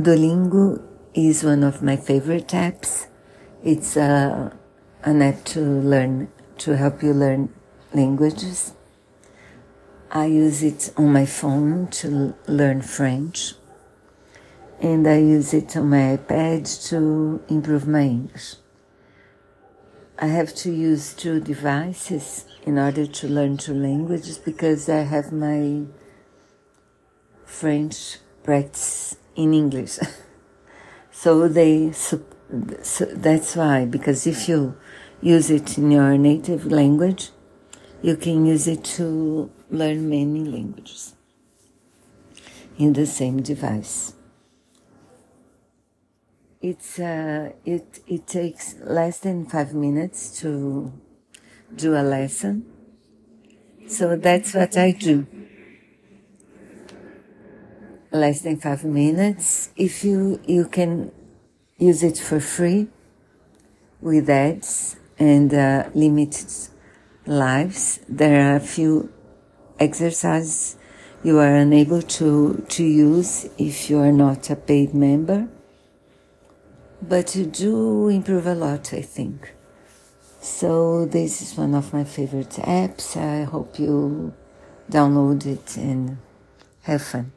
Duolingo is one of my favorite apps. It's uh, an app to learn, to help you learn languages. I use it on my phone to learn French. And I use it on my iPad to improve my English. I have to use two devices in order to learn two languages because I have my French practice in English. so they, so that's why, because if you use it in your native language, you can use it to learn many languages in the same device. It's uh, it it takes less than five minutes to do a lesson, so that's what I do. Less than five minutes. If you you can use it for free with ads and uh, limited lives. There are a few exercises you are unable to, to use if you are not a paid member. But you do improve a lot, I think. So this is one of my favorite apps. I hope you download it and have fun.